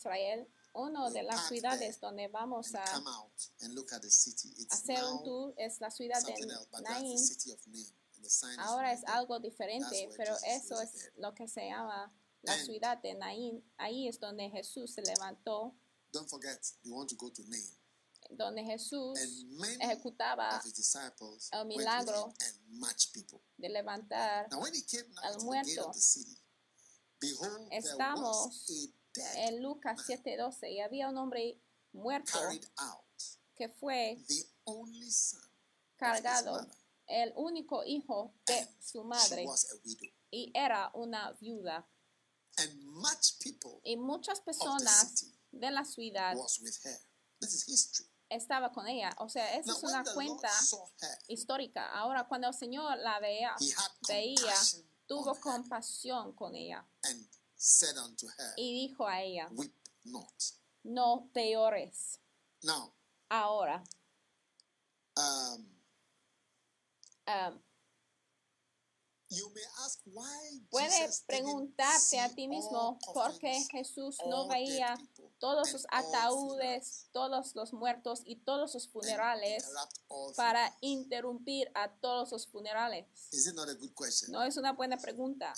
Israel, una de las ciudades donde vamos a hacer un tour es la ciudad de Nain. Ahora es algo diferente, pero eso es lo que se llama la ciudad de Naín. Ahí es donde Jesús se levantó, Don't forget, you want to go to Nain. donde Jesús ejecutaba el milagro de levantar. Al muerto. Estamos En Lucas 7:12, y había un hombre muerto que fue cargado, el único hijo de su madre, y era una viuda. And much people Y muchas personas de la ciudad was with her. This is history. estaba con ella. O sea, esa Now es una cuenta histórica. Ahora, cuando el Señor la veía, he had veía, tuvo compasión con ella said unto her, y dijo a ella, Weep not. no te llores. Now, Ahora, um, um, you may ask why puedes preguntarte a ti mismo por qué Jesús no veía todos all ataúdes, todos los muertos y todos and funerales para interrumpir a todos los funerales. Is it not a good question? No es una buena pregunta.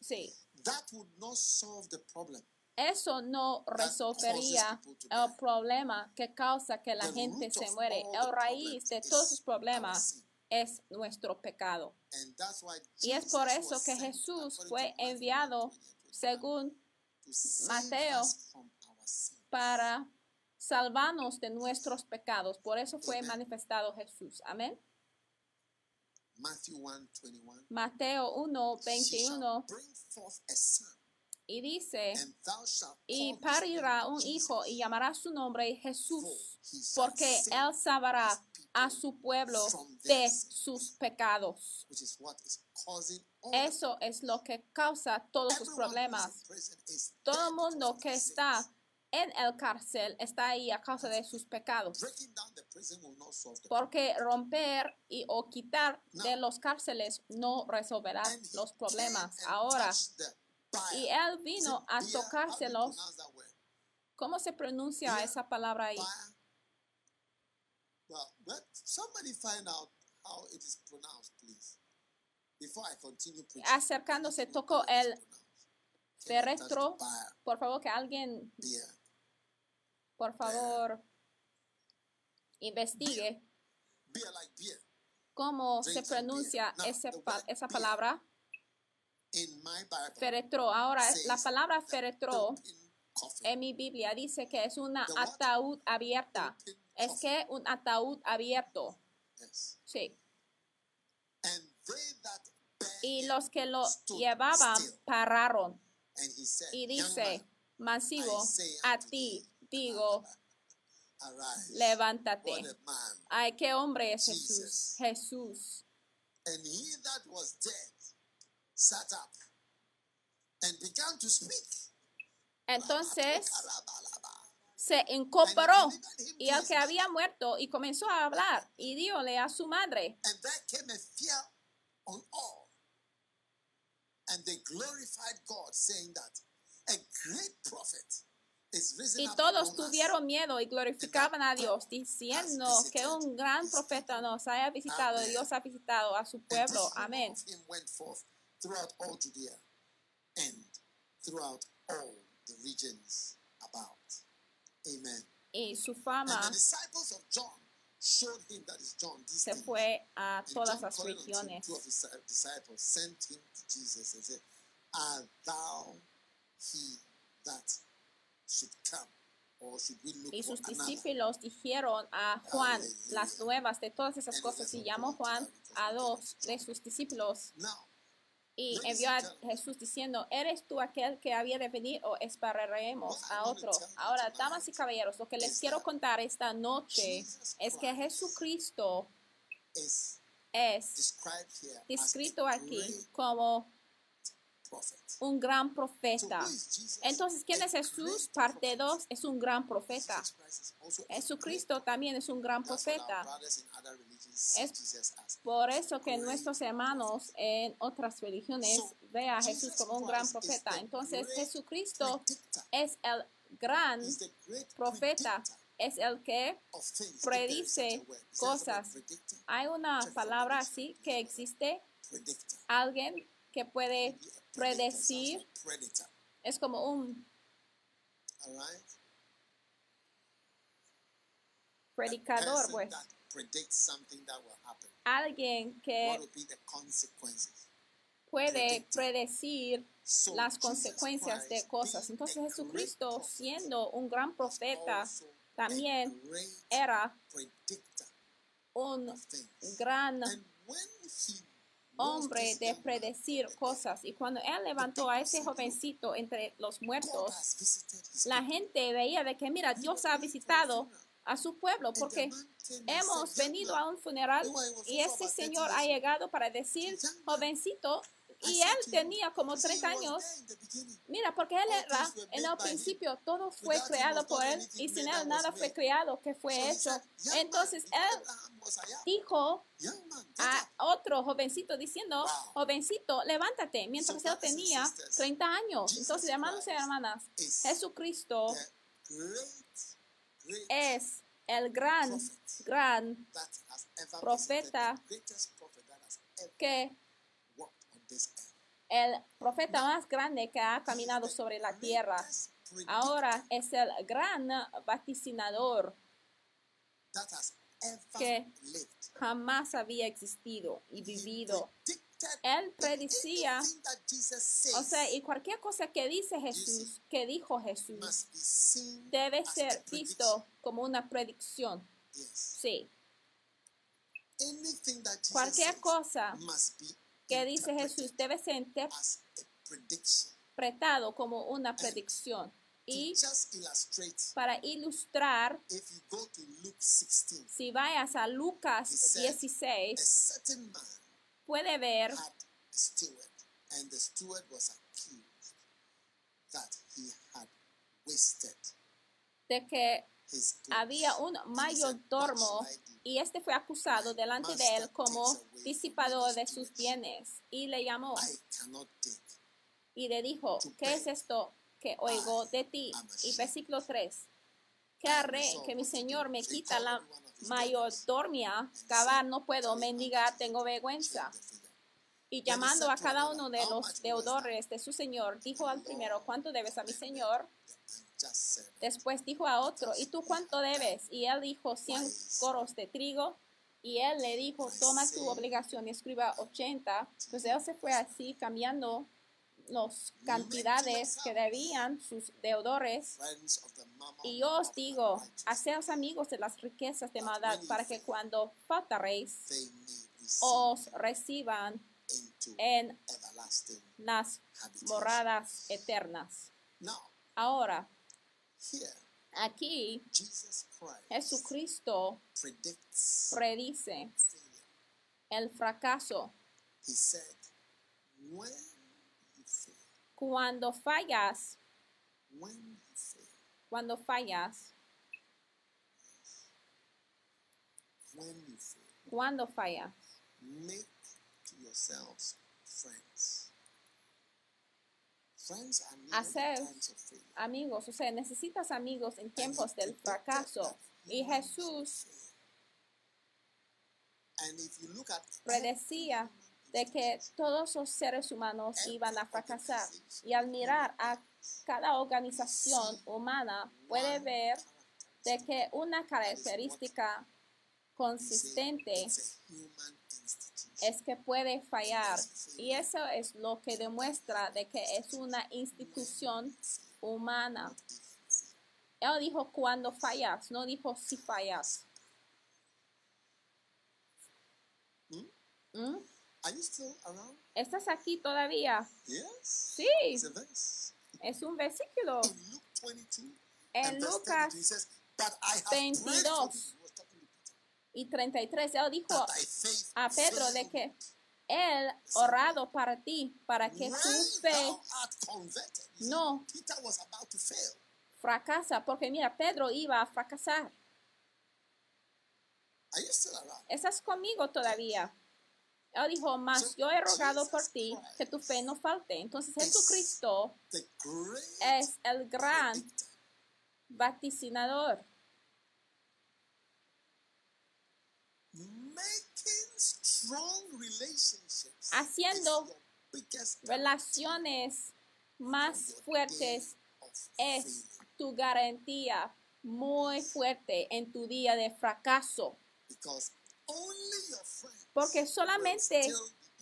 Sí. That would not solve the problem. Eso no resolvería el problema que causa que la The gente se muere. El raíz de todos our problemas es nuestro pecado. Y es por eso que Jesús fue enviado 20, 21, según Mateo para salvarnos de nuestros pecados. Por eso fue manifestado Jesús. Amén. Matthew 1 21. Mateo 1, She shall 21 bring forth a son, y dice, y parirá un hijo y llamará su nombre Jesús, porque él salvará a su pueblo de sus pecados. Eso es lo que causa todos sus problemas. Todo el mundo que está. En el cárcel está ahí a causa de sus pecados. Porque romper y o quitar de los cárceles no resolverá los problemas. Ahora, y él vino a tocárselos. ¿Cómo se pronuncia esa palabra ahí? Buyer? Well, let somebody find out how it is pronounced, please. Before I continue preaching. Acercándose, tocó el féretro. Por favor, que alguien. Por favor, investigue cómo se pronuncia ese pa- esa palabra, In my Bible, féretro. Ahora, la palabra coffin. en mi Biblia dice que es una ataúd abierta. Es que un ataúd abierto. Sí. Y los que lo llevaban pararon. Y dice, Masivo, a ti digo, levántate. Ay, qué hombre es. Jesús. Jesús. And he that was dead sat up and began to speak. Entonces se incorporó y el que había muerto y comenzó a hablar y díole a su madre. And there came a fear on all. And they glorified God, saying that a great prophet Y todos tuvieron miedo y glorificaban a Dios, diciendo que un gran profeta nos haya visitado y Dios ha visitado a su pueblo. Amén. y su fama the disciples of John showed him that is John. This se fue a todas las regiones. thou he that Y sus discípulos dijeron a Juan las nuevas de todas esas cosas y llamó Juan a dos de sus discípulos y envió a Jesús diciendo, ¿eres tú aquel que había de venir o esperaremos a otro? Ahora, damas y caballeros, lo que les quiero contar esta noche es que Jesucristo is es descrito aquí como. Un gran profeta. Entonces, ¿quién es Jesús? Parte prophet. 2 es un gran profeta. Jesucristo también es un gran profeta. Es. Por eso que nuestros hermanos en otras religiones ve a Jesús como un gran profeta. Entonces Jesucristo es el gran profeta, es el que predice cosas. hay una palabra así que existe, alguien que puede predecir, es como un predicador, pues, that predicts something that will happen. alguien que puede predecir las consecuencias de cosas. Entonces Jesucristo, siendo un gran profeta, también era un gran hombre de predecir cosas. Y cuando él levantó a ese jovencito entre los muertos, la gente veía de que, mira, Dios ha visitado a su pueblo porque hemos said, "Young venido a un funeral y ese señor ha llegado para decir, jovencito, y él tenía como you see, he 30 was años. Mira, porque él era, en el principio, todo fue creado por él y sin él nada fue creado que fue he hecho. said, "Young man, Entonces él Abraham was I am." dijo a otro jovencito diciendo, jovencito, levántate, mientras él tenía sisters, 30 años. Entonces, hermanos y hermanas, is Jesucristo es el gran, gran profeta que el profeta más grande que ha caminado sobre la tierra. Ahora es el gran vaticinador que jamás había existido y vivido. Él says o sea, y cualquier cosa que dice Jesús, que dijo Jesús, debe ser visto como una predicción. Sí, cualquier cosa que dice Jesús debe ser interpretado como una predicción. Y para ilustrar, if you go to Luke 16, si vayas a Lucas a 16, certain man puede ver had a steward, and the steward was accused that he had wasted de que. Había un mayordomo y este fue acusado delante de él como disipador de sus bienes y le llamó y le dijo, ¿qué es esto que oigo de ti? Y versículo 3, ¿qué haré que mi Señor me quita la mayordomia? Cavar no puedo, mendigar tengo vergüenza. Y llamando a cada uno de los deudores de su Señor, dijo al primero, ¿cuánto debes a mi Señor? Después dijo a otro, ¿y tú cuánto debes? Y él dijo, 100 coros de trigo. Y él le dijo, toma tu obligación y escriba 80. Pues él se fue así cambiando las cantidades que debían sus deudores. Y yo os digo, haceos amigos de las riquezas de maldad para que cuando faltaréis os reciban en las moradas eternas. Ahora, aquí Jesus Christ Jesucristo predice el fracaso. He said, when you fail, Cuando fallas, when you fail, cuando fallas, when you fail, cuando fallas, make yourselves friends. Hacer amigos, o sea, necesitas amigos en tiempos del fracaso. Y Jesús predecía de que todos los seres humanos iban a fracasar. Y al mirar a cada organización humana, puede ver de que una característica consistente es que puede fallar y eso es lo que demuestra de que es una institución humana. Él dijo cuando fallas, no dijo si fallas. ¿Mm? Are you still around? ¿Estás aquí todavía? Yes. Sí, It's es un versículo. In Luke 22, En Lucas 32, it says, But I have prayed for 22. thee. He was talking to Peter. Y 33, él dijo a Pedro de que él orado para ti, para que tu fe no Peter was about to fail. fracasa, porque mira, Pedro iba a fracasar. Are you still around? ¿Estás conmigo todavía? Él dijo, mas yo he rogado por ti que tu fe no falte. Entonces Jesucristo es el gran vaticinador, Haciendo relaciones más fuertes es tu garantía muy fuerte en tu día de fracaso. Because only your friends Porque solamente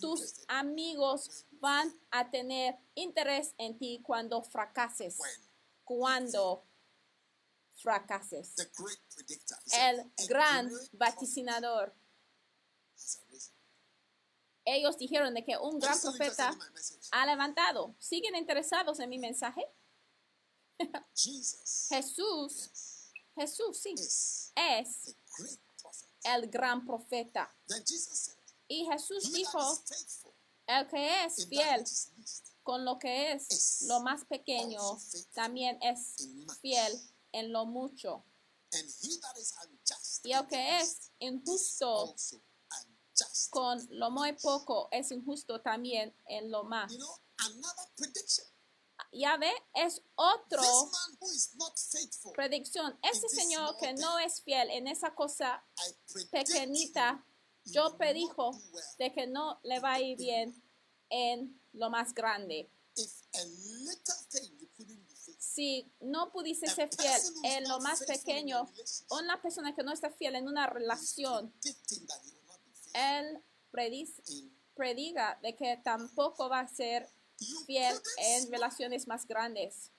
tus amigos van a tener interés en ti cuando fracases. Cuando fracases. El "A gran vaticinador. Has arisen." Ellos dijeron de que un gran profeta ha levantado. ¿Siguen interesados en mi mensaje? Jesus Jesús, yes, Jesús sí, es el gran profeta. Said, Y Jesús dijo, el que es fiel con lo que es lo más pequeño, también es fiel en lo mucho. Y el que es injusto. Con lo muy poco es injusto también en lo más. You know. Ya ve, es otro faithful, predicción. Ese this señor que no es fiel en esa cosa pequeñita, yo predijo well. de que no le va a ir bien en lo más grande. Si no pudiste a ser fiel en lo más pequeño, una persona que no está fiel en una relación, él predice, prediga de que tampoco va a ser fiel en relaciones más grandes.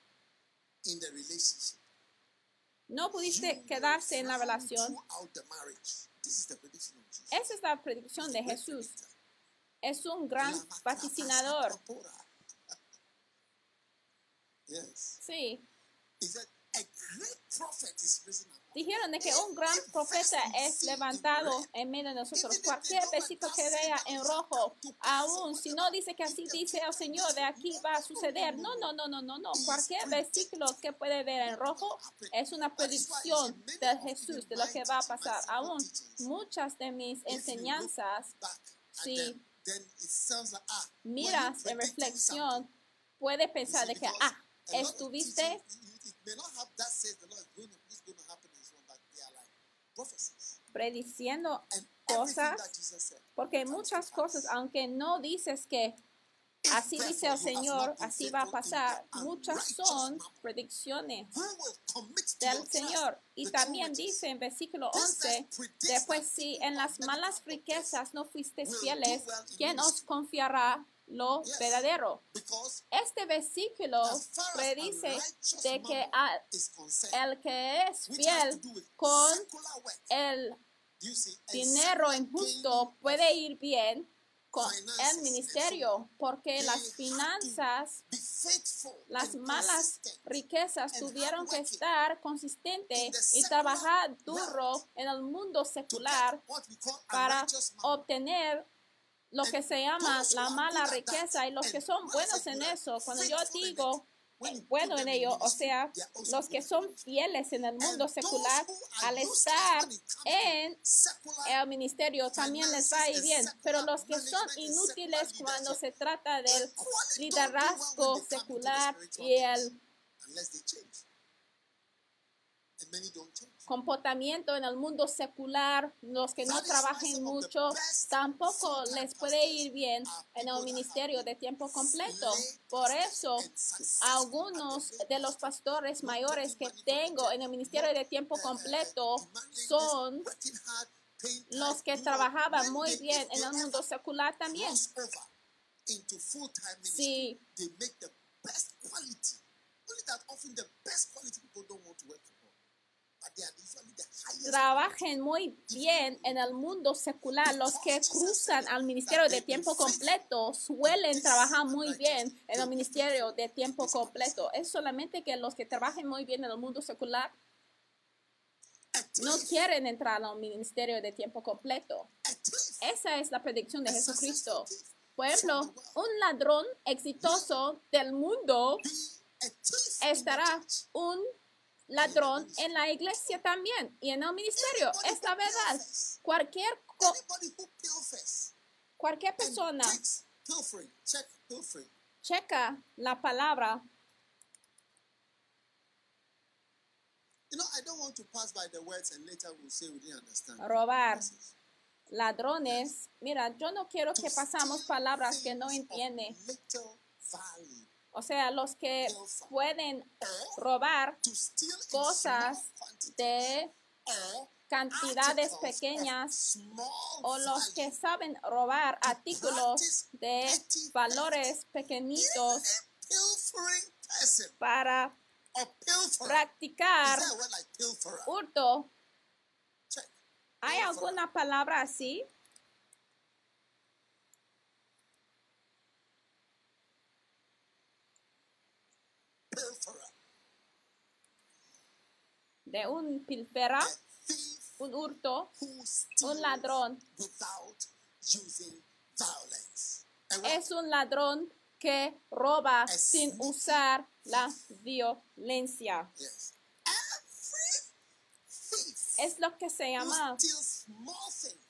No pudiste quedarse en la relación. Esa es la predicción de Jesús. Es un gran vaticinador. Sí. Dijeron de que un gran profeta es levantado en medio de nosotros. Cualquier versículo que vea en rojo, aún si no dice que así dice el Señor, de aquí va a suceder. No, no, no, no, no, no. Cualquier versículo que puede ver en rojo es una predicción de Jesús, de lo que va a pasar. Aún muchas de mis enseñanzas, you miras en reflexión, puede pensar de que, ah, estuviste prediciendo cosas, porque muchas cosas, aunque no dices que así dice el Señor, así va a pasar, muchas son predicciones del Señor. Y también dice en versículo This 11, verse predicts después si en las malas riquezas no fuisteis fieles, ¿quién os confiará lo verdadero? Este versículo predice de que a- el que es fiel con el dinero injusto puede ir bien con el ministerio, porque las finanzas las malas riquezas tuvieron que estar consistentes y secular trabajar duro en el mundo secular para obtener lo que se llama la mala riqueza y los que son buenos en eso, cuando yo digo eh, bueno en in ello, o sea, los que son fieles en el mundo secular, al estar en el ministerio también les va a ir bien, pero los que son inútiles cuando se trata del liderazgo secular y el comportamiento en el mundo secular, los que no trabajen mucho, tampoco les puede ir bien en el ministerio de tiempo completo. Por eso, algunos de los pastores mayores que tengo en el ministerio de tiempo completo son los que trabajaban muy bien en el mundo secular también. Sí. Trabajen muy bien en el mundo secular. Los que cruzan al ministerio de tiempo completo suelen trabajar muy bien en el ministerio de tiempo completo. Es solamente que los que trabajen muy bien en el mundo secular no quieren entrar al ministerio de tiempo completo. Esa es la predicción de Jesucristo. Por ejemplo, un ladrón exitoso del mundo estará un ladrón en la iglesia también y en el ministerio. Es la verdad. Cualquier, cualquier persona checa la palabra. Robar. Ladrones. Mira, yo no quiero que pasamos palabras que no entiende. O sea, los que pueden robar cosas de cantidades pequeñas o los que saben robar artículos de valores pequeñitos para practicar hurto. ¿Hay alguna palabra así? De un pilfera, un hurto, un ladrón. Es un ladrón que roba sin usar la violencia. Es lo que se llama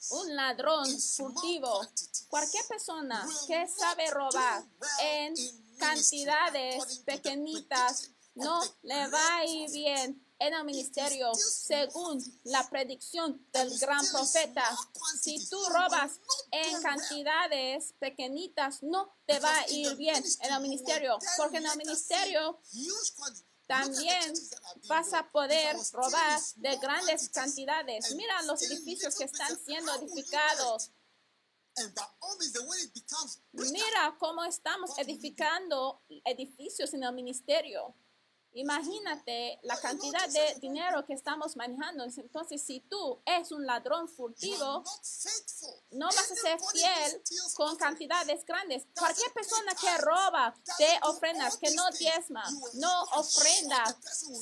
un ladrón furtivo. Cualquier persona que sabe robar en cantidades pequeñitas no le va a ir bien en el ministerio según la predicción del gran profeta. Si tú robas en cantidades pequeñitas, no te va a ir bien en el ministerio, porque en el ministerio también vas a poder robar de grandes cantidades. Mira los edificios que están siendo edificados. Mira cómo estamos edificando edificios en el ministerio. Imagínate la cantidad de dinero que estamos manejando. Entonces, si tú eres un ladrón furtivo, no vas a ser fiel con cantidades grandes. Cualquier persona que roba de ofrendas, que no diezma, no ofrenda,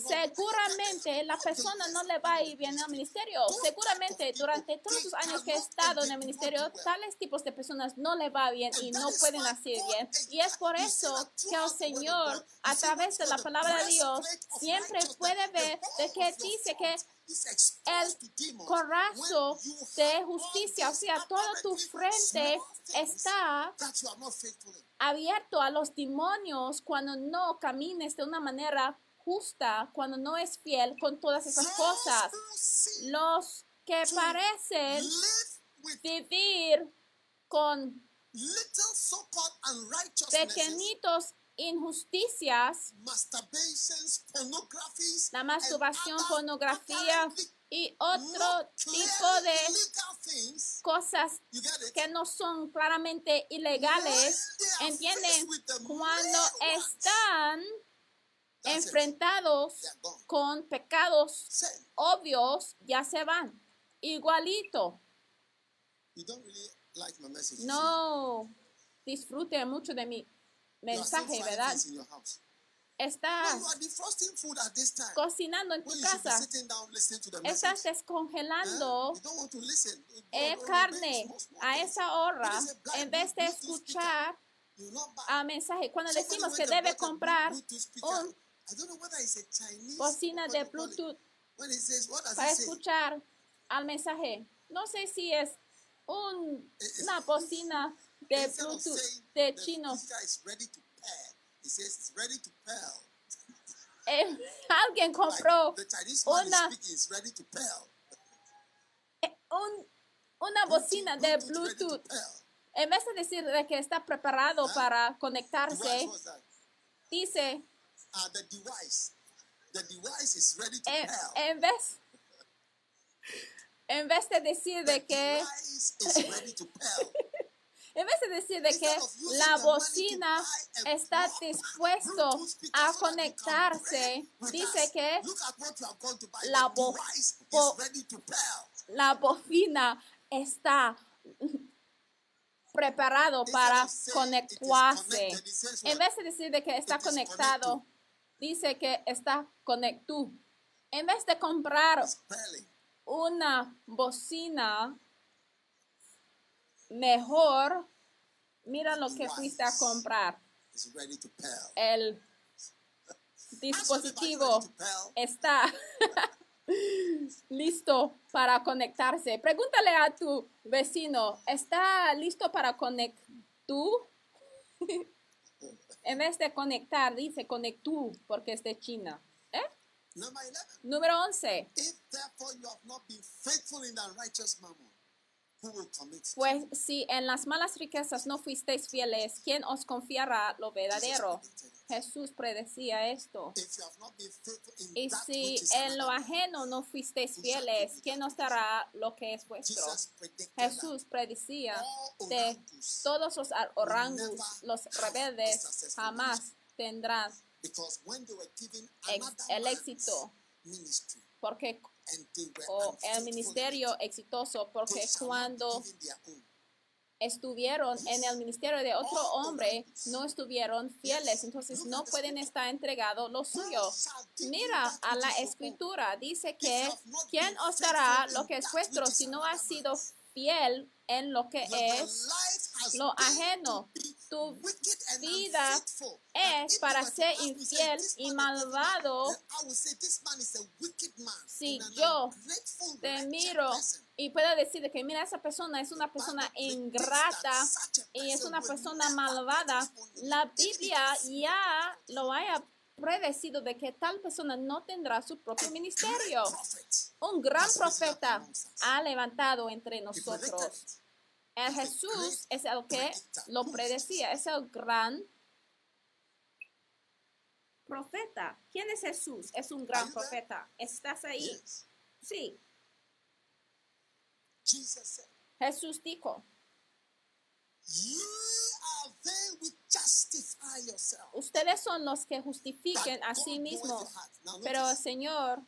seguramente la persona no le va a ir bien en el ministerio. Seguramente durante todos los años que he estado en el ministerio, tales tipos de personas no le va bien y no pueden hacer bien. Y es por eso que el Señor, a través de la palabra de Dios, siempre puede ver de que dice que el corazo de justicia, o sea, toda tu frente está abierto a los demonios cuando no camines de una manera justa, cuando no es fiel con todas esas cosas. Los que parecen vivir con pequeñitos injusticias, la masturbación, pornografía y otro tipo de cosas que no son claramente ilegales, ¿entienden? Cuando están enfrentados con pecados obvios, ya se van. Igualito. No. disfrute mucho de mi mensaje, ¿verdad? Estás cocinando en tu casa. Estás descongelando eh, carne a esa hora en vez de escuchar a mensaje. Cuando decimos que debe comprar un I don't know whether it's a Chinese bocina de. Bluetooth When it says, what does para escuchar al mensaje. No sé si es un, una bocina de Bluetooth de chino. speaker is ready to pair, it says it's ready to pearl. eh, alguien compró una, eh, un- una bocina de Bluetooth. En vez de decir de que está preparado para conectarse, dice, the device. The device is ready to en, vez, en vez de decir de que, en vez de decir de que la bocina está dispuesto a conectarse, dice que la bo- bo- la bocina está preparado para conectarse. En vez de decir de que está conectado, dice que está conectado. En vez de comprar una bocina mejor, mira lo que fuiste a comprar. El dispositivo está listo para conectarse. Pregúntale a tu vecino, ¿está listo para conectar? en vez de conectar, dice conectú porque es de China. ¿Eh? Number 11. Número 11. Pues si en las malas riquezas no fuisteis fieles, ¿quién os confiará lo verdadero? Jesús predecía esto. Y si en lo ajeno no fuisteis fieles, ¿quién os dará lo que es vuestro? Jesús predecía de todos los orangus, los rebeldes, jamás tendrán el éxito, porque o el in ministerio it, exitoso, porque cuando estuvieron en el ministerio de otro hombre, no estuvieron fieles, entonces no pueden estar entregados lo suyo. Mira a la escritura, dice que ¿quién os dará lo que es vuestro si no has sido fiel en lo que es lo ajeno? Tu vida es para ser infiel "This y malvado. then I will say, "This man is a wicked man Si yo te miro person." y puedo decir de que mira esa persona es una persona ingrata y es una persona malvada, la Biblia ya lo haya predecido de que tal persona no tendrá su propio ministerio. Un gran profeta ha levantado entre nosotros. El Jesús es el que lo predecía, es el gran profeta. ¿Quién es Jesús? Es un gran profeta. ¿Estás ahí? Sí. Jesús dijo, ustedes son los que justifiquen a sí mismos, pero el Señor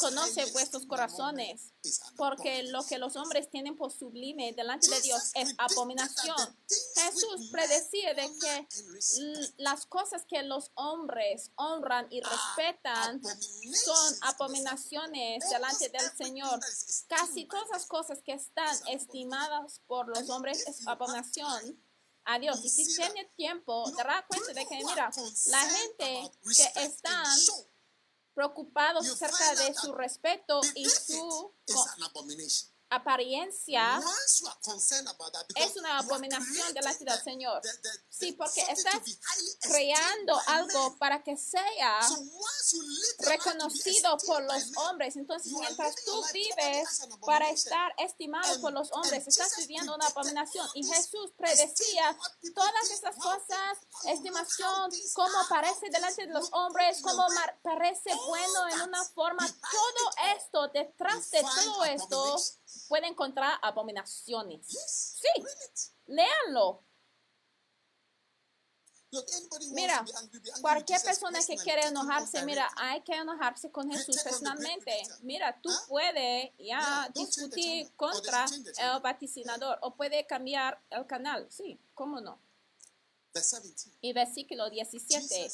conoce vuestros corazones, porque lo que los hombres tienen por sublime delante de Dios es abominación. Jesús predecía de que las cosas que los hombres honran y respetan son abominaciones delante del Señor. Casi todas las cosas que están estimadas por los hombres es abominación a Dios. Y si tiene tiempo, dará cuenta de que, mira, la gente que están preocupados acerca de su respeto y su apariencia es una abominación delante del Señor. Sí, porque estás creando algo para que sea reconocido por los hombres. Entonces, mientras tú vives para estar estimado por los hombres, estás viviendo una abominación. Y Jesús predecía todas how cosas, estimación, cómo are, parece delante de los hombres, cómo parece bueno en una forma. Todo esto, detrás de todo esto. Puede encontrar abominaciones. Sí. Léanlo. Mira, Cualquier persona que quiere enojarse, mira, hay que enojarse con Jesús personalmente. Mira, tú puedes ya discutir contra el vaticinador o puede cambiar el canal. Sí, cómo no. Verse 17. Y versículo 17.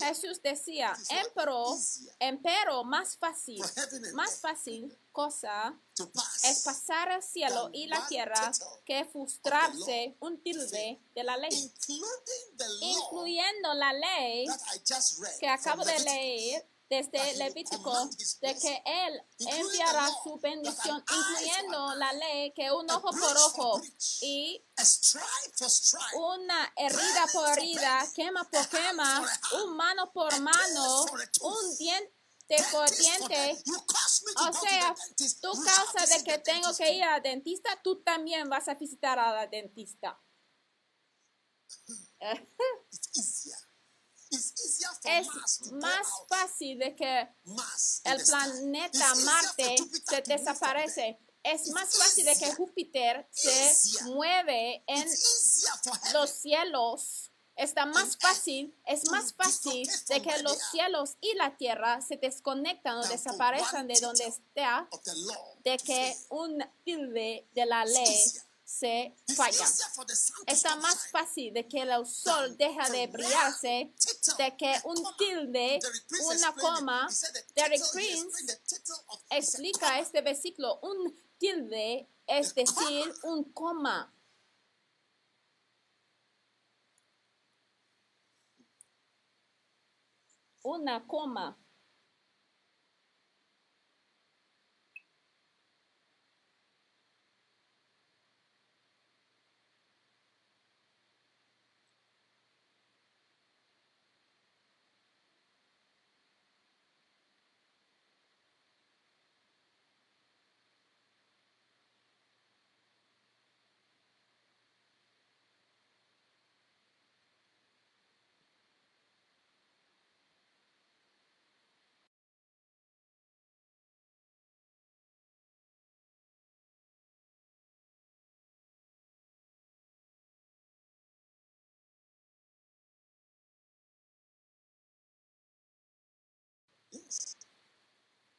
Jesús decía, empero, empero más fácil, más fácil cosa es pasar el cielo y la tierra que frustrarse un tilde de la ley, incluyendo la ley que acabo de leer desde Levítico de que Él enviará su bendición, incluyendo la ley que un ojo por ojo y una herida por herida, quema por quema, un mano por mano, un diente por diente. O sea, tu causa de que tengo que ir al dentista, tú también vas a visitar a la dentista. es más fácil de que el planeta Marte se desaparece. Es más fácil de que Júpiter se mueve en los cielos. Está más fácil, es más fácil de que los cielos y la tierra se desconectan o desaparezcan de donde está, de que un tilde de la ley se falla. Está más fácil de que el sol deja de brillarse, de que un tilde, una coma. Derek Prince explica este versículo. Un tilde es decir, un coma. Una coma.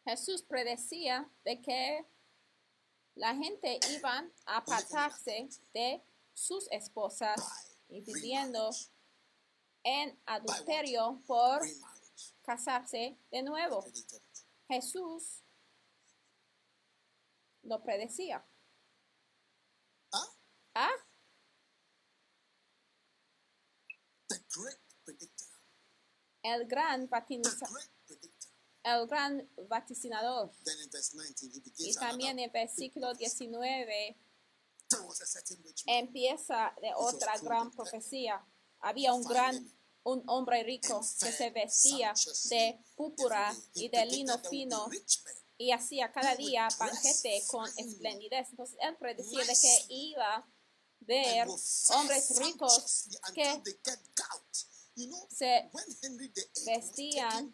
Jesús predecía de que la gente iba a apartarse de sus esposas y viviendo en adulterio por casarse de nuevo. Jesús lo predecía. ¿Ah? El gran patinizador el gran vaticinador. Y también en versículo 19 empieza de otra gran profecía. Había un gran un hombre rico que se vestía de púrpura y de lino fino y hacía cada día banquete con esplendidez. Entonces él predecía de que iba a ver hombres ricos que se vestían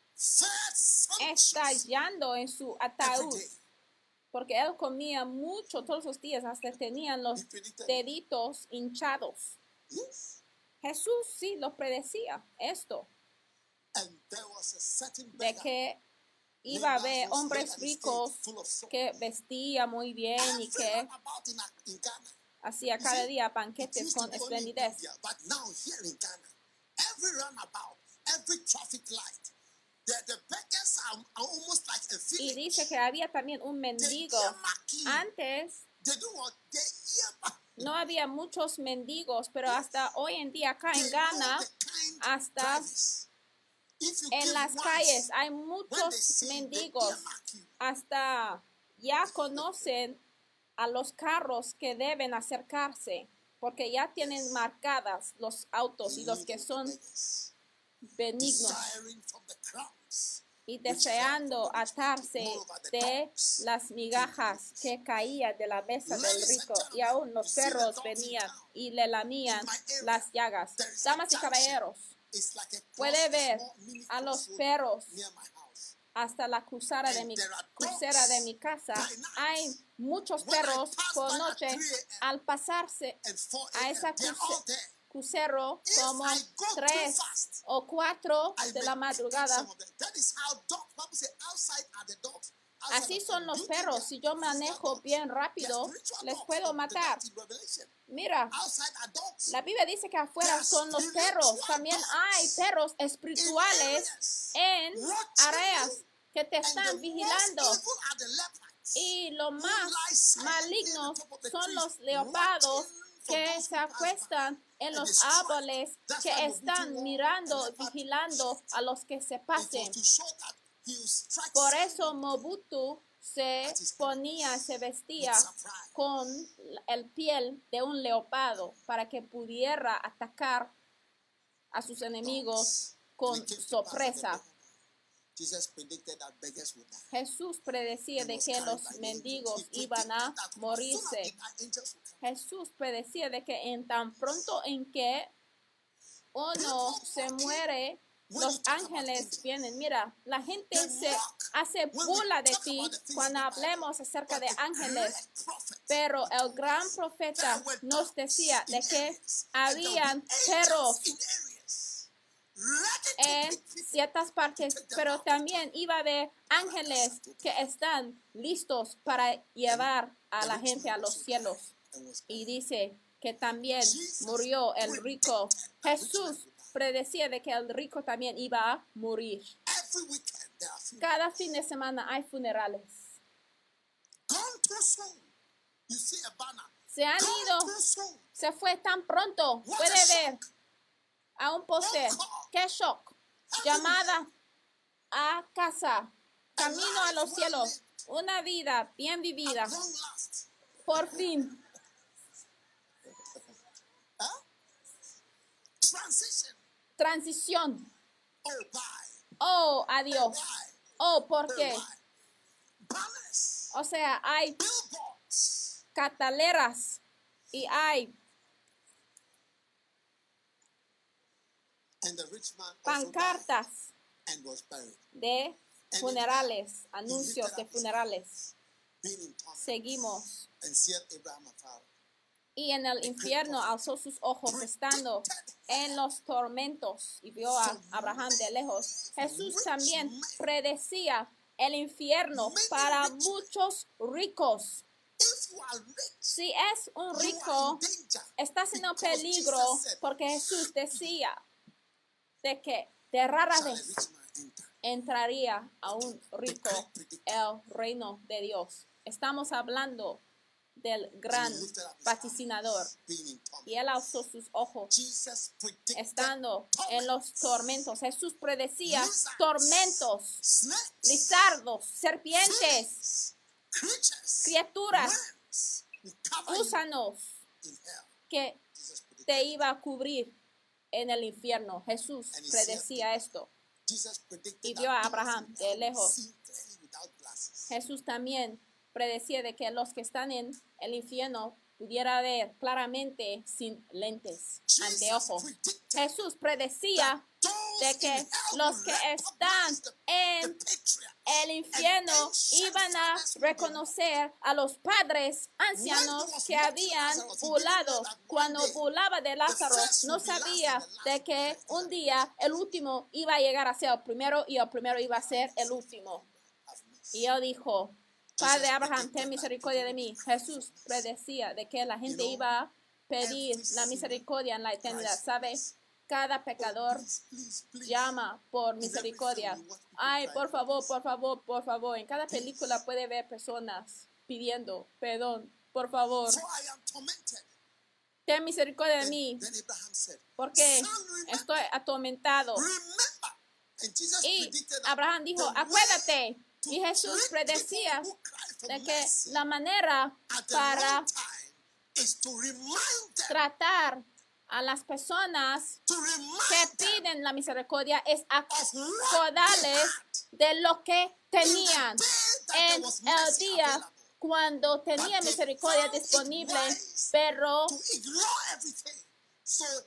estallando en su ataúd. Porque él comía mucho todos los días, hasta tenían los deditos hinchados. Jesús sí lo predecía esto. De que iba a haber hombres ricos que vestían muy bien y que hacía cada día banquetes con esplendidez. Y dice que había también un mendigo. Antes no había muchos mendigos, pero hasta hoy en día acá en Ghana, hasta en las calles hay muchos mendigos. Hasta ya conocen a los carros que deben acercarse, porque ya tienen marcadas los autos y los que son benignos y deseando atarse de las migajas que caían de la mesa del rico y aún los perros venían y le lamían las llagas. Damas y caballeros, puede ver a los perros hasta la crucera de mi, crucera de mi casa. Hay muchos perros por noche al pasarse a esa crucera crucero como tres o cuatro de la madrugada. Así son los perros. Si yo manejo bien rápido, les puedo matar. Mira, la Biblia dice que afuera son los perros. También hay perros espirituales en áreas que te están vigilando. Y who más malignos son los leopardos que se acuestan en los árboles que están mirando, vigilando a los que se pasen. Por eso Mobutu se ponía, se vestía con el piel de un leopardo para que pudiera atacar a sus enemigos con sorpresa. Jesús predecía de que los mendigos iban a morirse. Jesús predecía de que en tan pronto en que uno se muere, los ángeles vienen. Mira, la gente se hace burla de ti cuando hablemos acerca de ángeles. Pero el gran profeta nos decía de que habían perros en ciertas partes, pero también iba a haber ángeles que están listos para llevar a la gente a los cielos. Y dice que también murió el rico. Jesús predecía de que el rico también iba a morir. Cada fin de semana hay funerales. Se han ido, se fue tan pronto. Puede ver a un póster. ¡Qué shock! Llamada a casa. Camino a los cielos. Una vida bien vivida. Por fin. Transición. Oh, adiós. Oh, ¿por qué? O sea, hay cataleras y hay pancartas and was buried. de funerales, anuncios de funerales. Seguimos. Y en el infierno alzó sus ojos estando en los tormentos y vio a Abraham de lejos. Jesús también predecía el infierno para muchos ricos. If you are rich, Si es un rico, estás en peligro porque Jesús decía de que de rara vez entraría a un rico el reino de Dios. Estamos hablando del gran vaticinador. Y él alzó sus ojos estando en los tormentos. Jesús predecía tormentos, lizardos, serpientes, criaturas, hell. que te iba a cubrir en el infierno. Jesús predecía esto. Y vio a Abraham de lejos. Jesús también predecía de que los que están en el infierno pudiera ver claramente sin lentes, anteojos. Jesús predecía de que los que están en el infierno iban a reconocer a los padres ancianos que habían burlado. Cuando burlaba de Lázaro, no sabía de que un día el último iba a llegar a ser el primero y el primero iba a ser el último. Y él dijo, Padre Abraham, ten misericordia de mí. Jesús predecía de que la gente iba a pedir la misericordia en la eternidad. ¿Sabe? Cada pecador llama por misericordia. Ay, por favor, por favor, por favor. En cada película puede ver personas pidiendo perdón. Por favor, ten misericordia de mí, porque estoy atormentado. Y Abraham dijo, acuérdate. Y Jesús predecía de que la manera para tratar a las personas que piden la misericordia es acordarles de lo que tenían en el día cuando tenía misericordia disponible, pero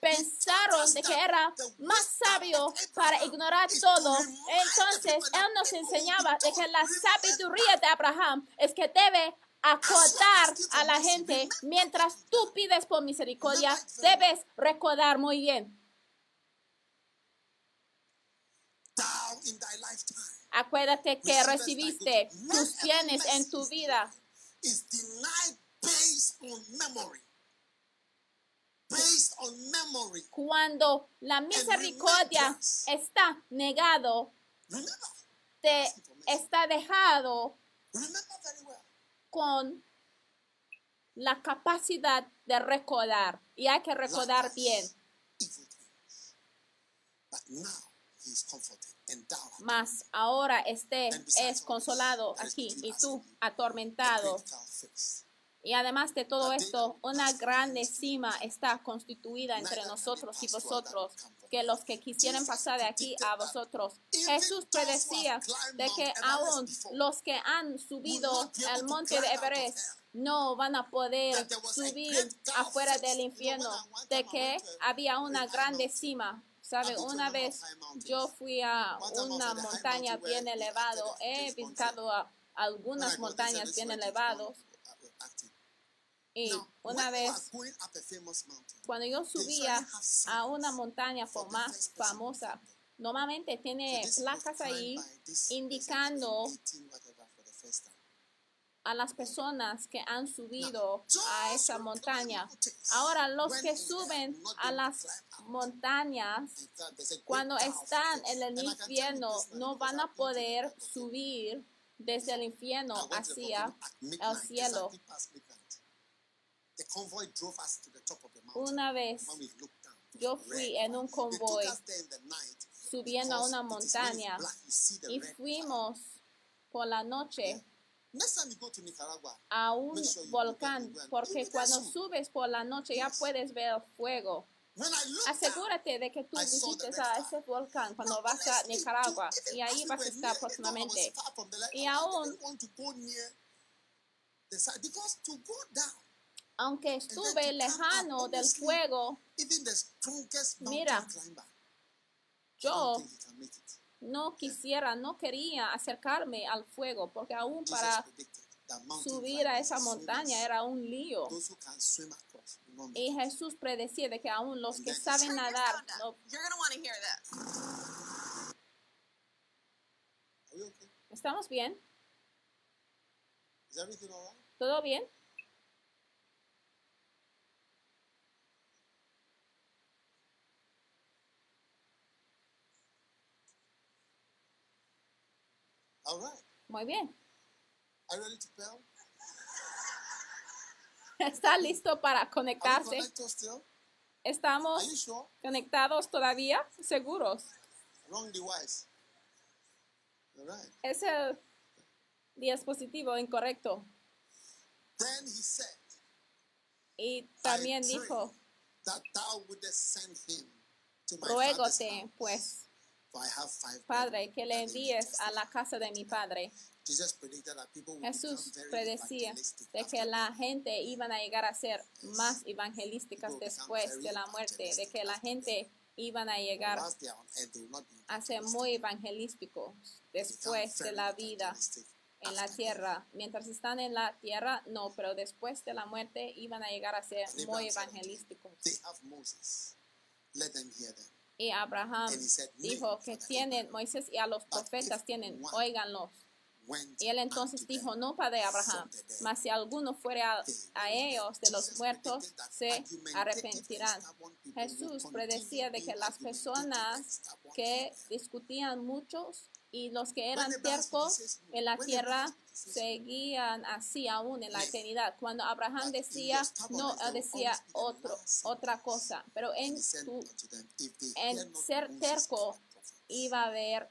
pensaron de que era más sabio para ignorar todo. Entonces, Él nos enseñaba de que la sabiduría de Abraham es que debe acordar a la gente mientras tú pides por misericordia, debes recordar muy bien. Acuérdate que recibiste tus bienes en tu vida. Cuando la misericordia está negado, te está dejado. Con la capacidad de recordar. Y hay que recordar bien. Mas ahora este es consolado aquí y tú atormentado. Y además de todo esto, una grande cima está constituida entre nosotros y vosotros, que los que quisieran pasar de aquí a vosotros. Jesús predecía de que aún los que han subido al monte de Everest no van a poder subir afuera del infierno, de que había una grande cima. ¿Sabe? Una vez yo fui a una montaña bien elevado, he visitado a algunas montañas bien elevadas y una vez cuando yo subía a una montaña más famosa, normalmente tiene placas ahí indicando person in 18 whatever for the first time. a las personas que han subido a esa montaña. Ahora los que suben a las montañas cuando están en el infierno no van a poder subir desde el infierno hacia midnight, cielo. Una vez yo fui en un convoy subiendo a una montaña y fuimos por la noche a un volcán porque cuando subes por la noche ya puedes ver el fuego. Asegúrate de que tú visites a ese volcán cuando vas a Nicaragua y ahí vas a estar próximamente. Y aún- Aunque estuve lejano del fuego, Mira, yo no quisiera, no quería acercarme al fuego porque aún para subir a esa montaña era un lío. Y. Jesús predecía de que aún los que saben nadar no You're gonna want to hear this. Are we okay? ¿Estamos bien? Is everything all right? ¿Todo bien? All right. Muy bien. Are you ready to pearl? ¿Está listo para conectarse? ¿Estamos sure? conectados todavía? ¿Seguros? Wrong device. All right. Es el dispositivo incorrecto. Then he said, Y también dijo, that thou wouldest send him to my father's ruégote house, pues, Padre, que le envíes a la testify." casa de mi Padre. Jesus predicted that people would Jesús predecía de que la gente iban a llegar a ser más evangelísticas después de la muerte, de que la gente iban a llegar a ser evangelistic. muy evangelísticos después de la vida en la tierra. Mientras están en la tierra, no, pero después de la muerte iban a llegar a ser muy evangelísticos. Y Abraham And he said, "Nay, dijo que tienen, Moisés y a los profetas tienen, óiganlos. Y él entonces dijo, no Padre Abraham, mas si alguno fuere a, a ellos de los muertos, se arrepentirán. Jesús predecía de que las personas que discutían muchos y los que eran tercos en la when Abraham tierra seguían así aún en la eternidad. Cuando Abraham decía no, decía otro, otra cosa, pero en tu en ser terco iba a haber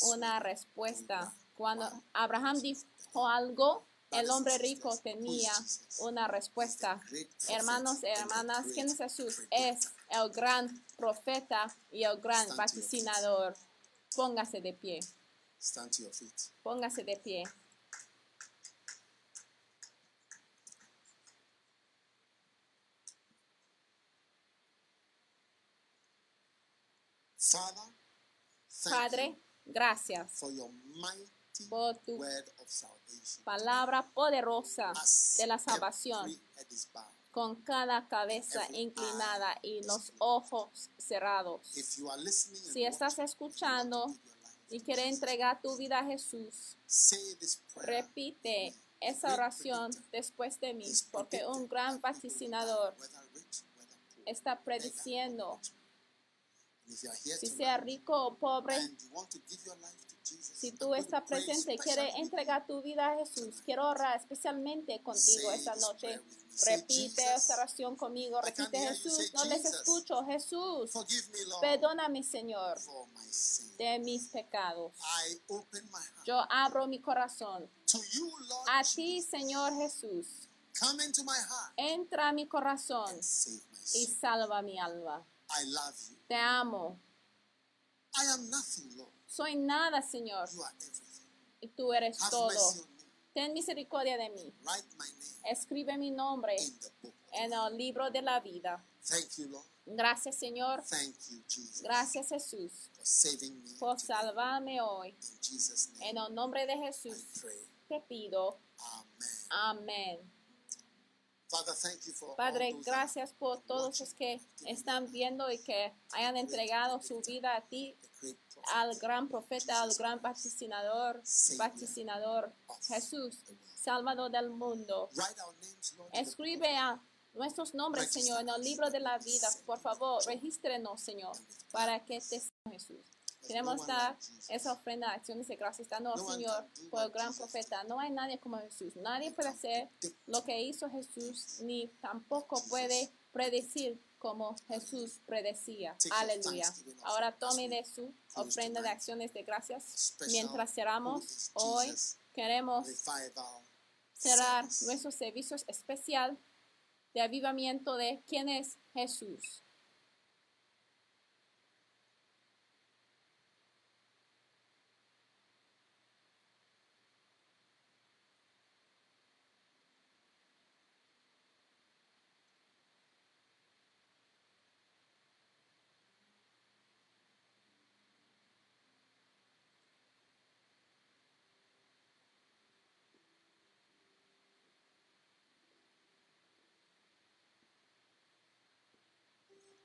una respuesta. Cuando? Abraham dijo algo, el hombre rico tenía una respuesta. Hermanos y hermanas, ¿quién es Jesús? Es el gran profeta y el gran vaticinador. Póngase de pie, Stand to your feet. póngase de pie. Father, Padre, gracias for your mighty por tu word of salvation. palabra poderosa As de la salvación, con cada cabeza inclinada y los ojos cerrados. If you are listening and Si estás escuchando y quiere entregar tu vida a Jesús, repite esa oración después de mí, porque un gran vaticinador está prediciendo, si sea rico o pobre, Si tú estás presente y quieres entregar tu vida a Jesús, quiero orar especialmente contigo esta noche. Repite esa oración conmigo. Repite. Jesús. No les escucho. Jesús, Forgive me, Lord, perdóname, Señor, de mis pecados. Yo abro mi corazón a ti. Señor Jesús. Come into my heart Entra a mi corazón y salva mi alma. I love you. Te amo. I am nothing, Lord. Soy nada, Señor, y tú eres todo. Ten misericordia de mí. Escribe mi nombre en el libro de la vida. Thank you, Lord. Gracias, Señor. Thank you, Jesus, Gracias, Jesús, por salvarme hoy. En el nombre de Jesús te pido. Amen. Amén. Padre, gracias por todos los que están viendo y que hayan entregado su vida a ti, al gran profeta, al gran vaticinador, vaticinador Jesús, Salvador del mundo. Escribe a nuestros nombres, Señor, en el libro de la vida. Por favor, regístrenos, Señor, para que te Jesús. Queremos dar esa ofrenda de acciones de gracias, dándonos, Señor, por el gran profeta. No hay nadie como Jesús. Nadie puede hacer lo que hizo Jesús, ni tampoco puede predecir como Jesús predecía. Aleluya. Ahora tome de su ofrenda de acciones de gracias. Mientras cerramos hoy, queremos cerrar service. nuestro servicio especial de avivamiento de quién es Jesús.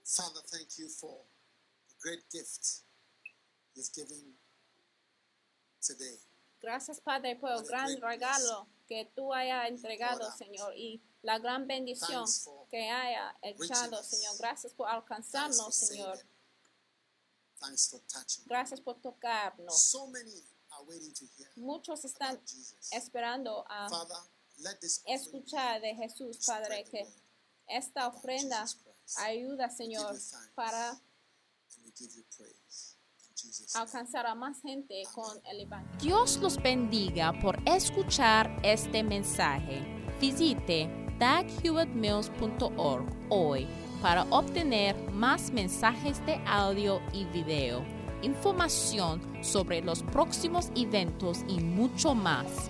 Father, thank you for the great gift you've given today. Gracias, Padre, por el gran regalo que tú hayas entregado, Señor, y la gran bendición que haya echado, Señor. Gracias por alcanzarnos. Señor. Thanks for touching. Gracias por tocarnos. So many are waiting to hear Muchos están esperando a escuchar de Jesús, Padre, que esta ofrenda. Ayuda, Señor, para alcanzar a más gente con el Evangelio. Dios los bendiga por escuchar este mensaje. Visite daghewittmills.org hoy para obtener más mensajes de audio y video, información sobre los próximos eventos y mucho más.